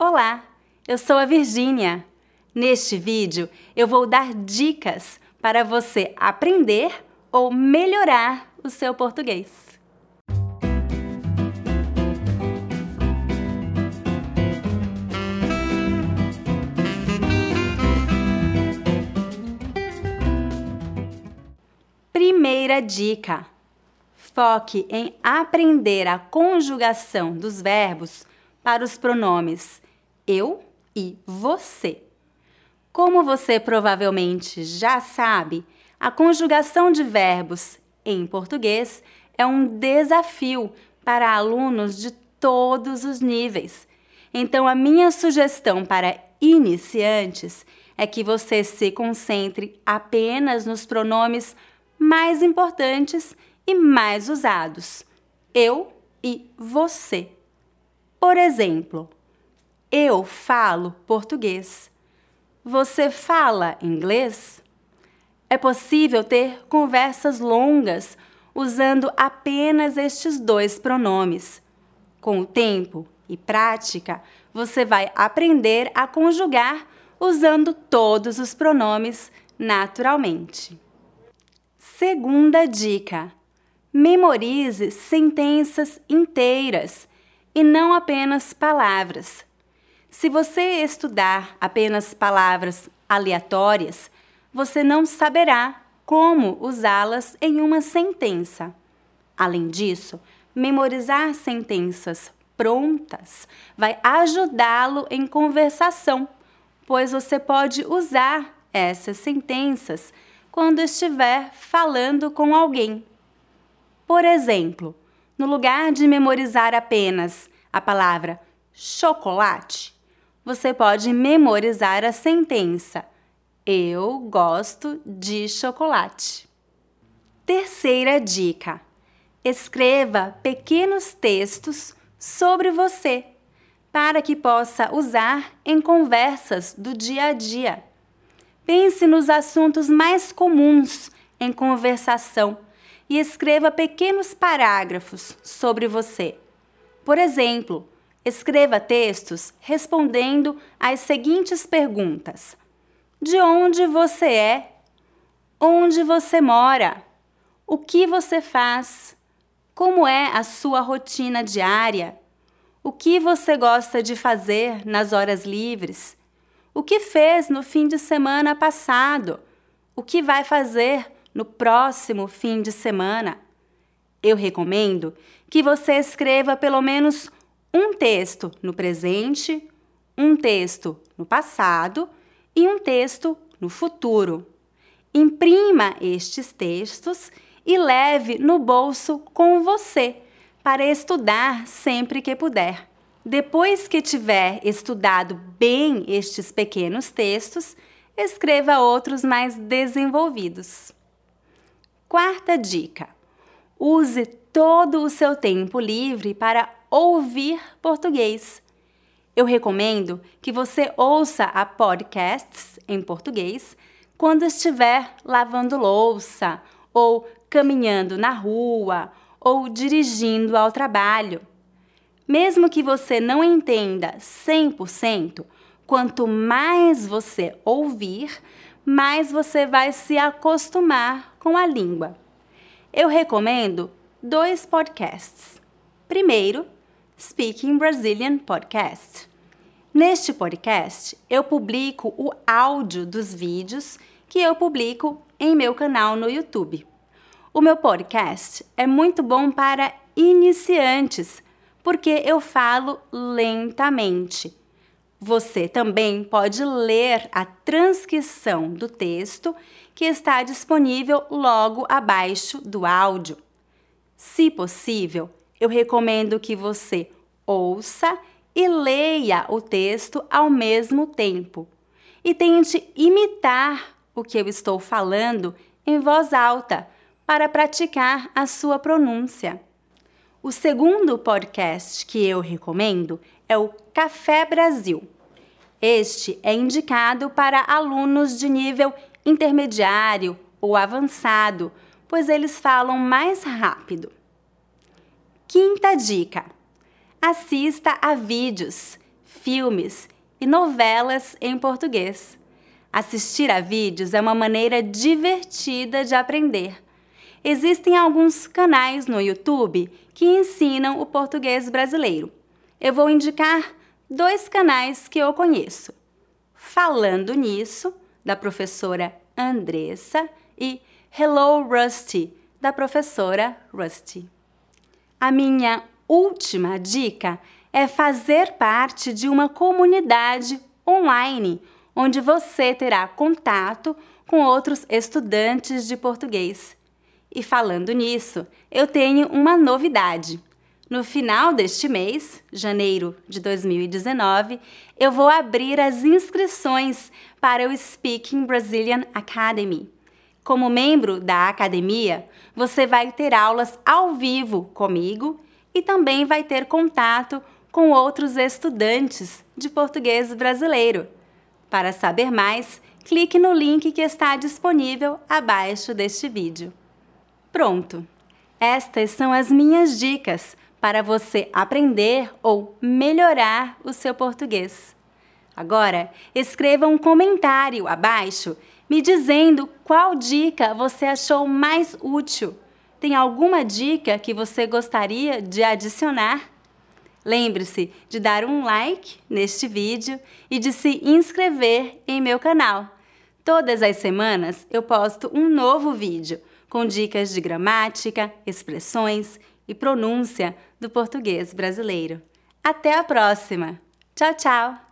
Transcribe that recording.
Olá, eu sou a Virgínia. Neste vídeo eu vou dar dicas para você aprender ou melhorar o seu português. Primeira dica: foque em aprender a conjugação dos verbos para os pronomes eu e você. Como você provavelmente já sabe, a conjugação de verbos em português é um desafio para alunos de todos os níveis. Então, a minha sugestão para iniciantes é que você se concentre apenas nos pronomes mais importantes e mais usados: eu e você. Por exemplo, eu falo português. Você fala inglês? É possível ter conversas longas usando apenas estes dois pronomes. Com o tempo e prática, você vai aprender a conjugar usando todos os pronomes naturalmente. Segunda dica: memorize sentenças inteiras e não apenas palavras. Se você estudar apenas palavras aleatórias, você não saberá como usá-las em uma sentença. Além disso, memorizar sentenças prontas vai ajudá-lo em conversação, pois você pode usar essas sentenças quando estiver falando com alguém. Por exemplo, no lugar de memorizar apenas a palavra chocolate, você pode memorizar a sentença Eu gosto de chocolate. Terceira dica: escreva pequenos textos sobre você para que possa usar em conversas do dia a dia. Pense nos assuntos mais comuns em conversação e escreva pequenos parágrafos sobre você. Por exemplo, Escreva textos respondendo às seguintes perguntas: De onde você é? Onde você mora? O que você faz? Como é a sua rotina diária? O que você gosta de fazer nas horas livres? O que fez no fim de semana passado? O que vai fazer no próximo fim de semana? Eu recomendo que você escreva pelo menos um texto no presente, um texto no passado e um texto no futuro. Imprima estes textos e leve no bolso com você para estudar sempre que puder. Depois que tiver estudado bem estes pequenos textos, escreva outros mais desenvolvidos. Quarta dica: use todo o seu tempo livre para ouvir português. Eu recomendo que você ouça a podcasts em português quando estiver lavando louça, ou caminhando na rua, ou dirigindo ao trabalho. Mesmo que você não entenda 100%, quanto mais você ouvir, mais você vai se acostumar com a língua. Eu recomendo dois podcasts. Primeiro, Speaking Brazilian Podcast. Neste podcast, eu publico o áudio dos vídeos que eu publico em meu canal no YouTube. O meu podcast é muito bom para iniciantes, porque eu falo lentamente. Você também pode ler a transcrição do texto que está disponível logo abaixo do áudio. Se possível, eu recomendo que você ouça e leia o texto ao mesmo tempo e tente imitar o que eu estou falando em voz alta para praticar a sua pronúncia. O segundo podcast que eu recomendo é o Café Brasil. Este é indicado para alunos de nível intermediário ou avançado, pois eles falam mais rápido. Quinta dica: assista a vídeos. filmes e novelas em português. Assistir a vídeos é uma maneira divertida de aprender. Existem alguns canais no YouTube que ensinam o português brasileiro. Eu vou indicar dois canais que eu conheço. Falando nisso, da professora Andressa, e Hello Rusty, da professora Rusty. A minha última dica é fazer parte de uma comunidade online, onde você terá contato com outros estudantes de português. E falando nisso, eu tenho uma novidade. No final deste mês, janeiro de 2019, eu vou abrir as inscrições para o Speaking Brazilian Academy. Como membro da academia, você vai ter aulas ao vivo comigo e também vai ter contato com outros estudantes de português brasileiro. Para saber mais, clique no link que está disponível abaixo deste vídeo. Pronto! Estas são as minhas dicas para você aprender ou melhorar o seu português. Agora, escreva um comentário abaixo me dizendo qual dica você achou mais útil. Tem alguma dica que você gostaria de adicionar? Lembre-se de dar um like neste vídeo e de se inscrever em meu canal. Todas as semanas eu posto um novo vídeo com dicas de gramática, expressões e pronúncia do português brasileiro. Até a próxima! Tchau, tchau!